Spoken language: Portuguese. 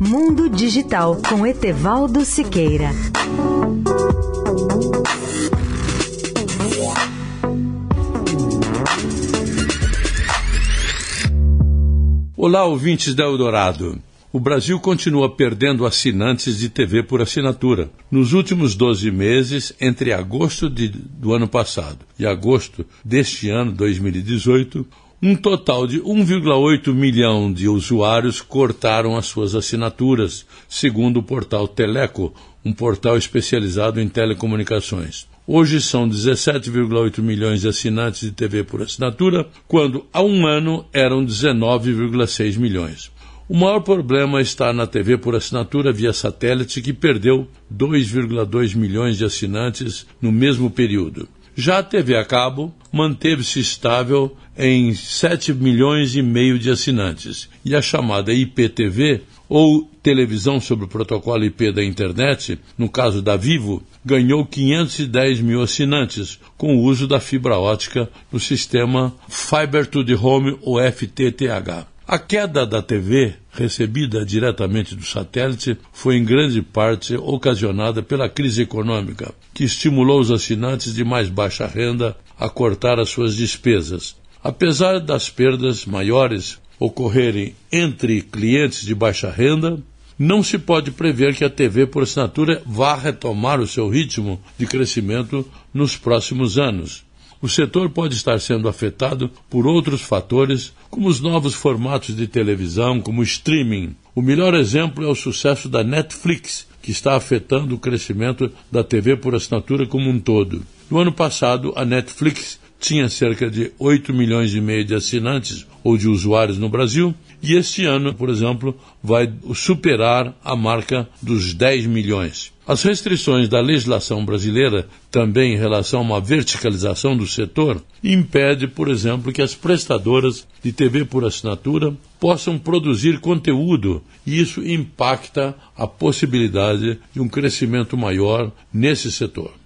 Mundo Digital com Etevaldo Siqueira. Olá, ouvintes da Eldorado. O Brasil continua perdendo assinantes de TV por assinatura. Nos últimos 12 meses, entre agosto de, do ano passado e agosto deste ano, 2018, um total de 1,8 milhão de usuários cortaram as suas assinaturas, segundo o portal Teleco, um portal especializado em telecomunicações. Hoje são 17,8 milhões de assinantes de TV por assinatura, quando há um ano eram 19,6 milhões. O maior problema está na TV por assinatura via satélite, que perdeu 2,2 milhões de assinantes no mesmo período. Já a TV a cabo manteve-se estável em 7 milhões e meio de assinantes, e a chamada IPTV, ou televisão sobre o protocolo IP da internet, no caso da Vivo, ganhou 510 mil assinantes com o uso da fibra ótica no sistema Fiber to the Home, ou FTTH. A queda da TV, recebida diretamente do satélite, foi em grande parte ocasionada pela crise econômica, que estimulou os assinantes de mais baixa renda a cortar as suas despesas. Apesar das perdas maiores ocorrerem entre clientes de baixa renda, não se pode prever que a TV por assinatura vá retomar o seu ritmo de crescimento nos próximos anos o setor pode estar sendo afetado por outros fatores, como os novos formatos de televisão, como o streaming. O melhor exemplo é o sucesso da Netflix, que está afetando o crescimento da TV por assinatura como um todo. No ano passado, a Netflix tinha cerca de 8 milhões e meio de assinantes ou de usuários no Brasil, e este ano, por exemplo, vai superar a marca dos 10 milhões. As restrições da legislação brasileira, também em relação a uma verticalização do setor, impede, por exemplo, que as prestadoras de TV por assinatura possam produzir conteúdo e isso impacta a possibilidade de um crescimento maior nesse setor.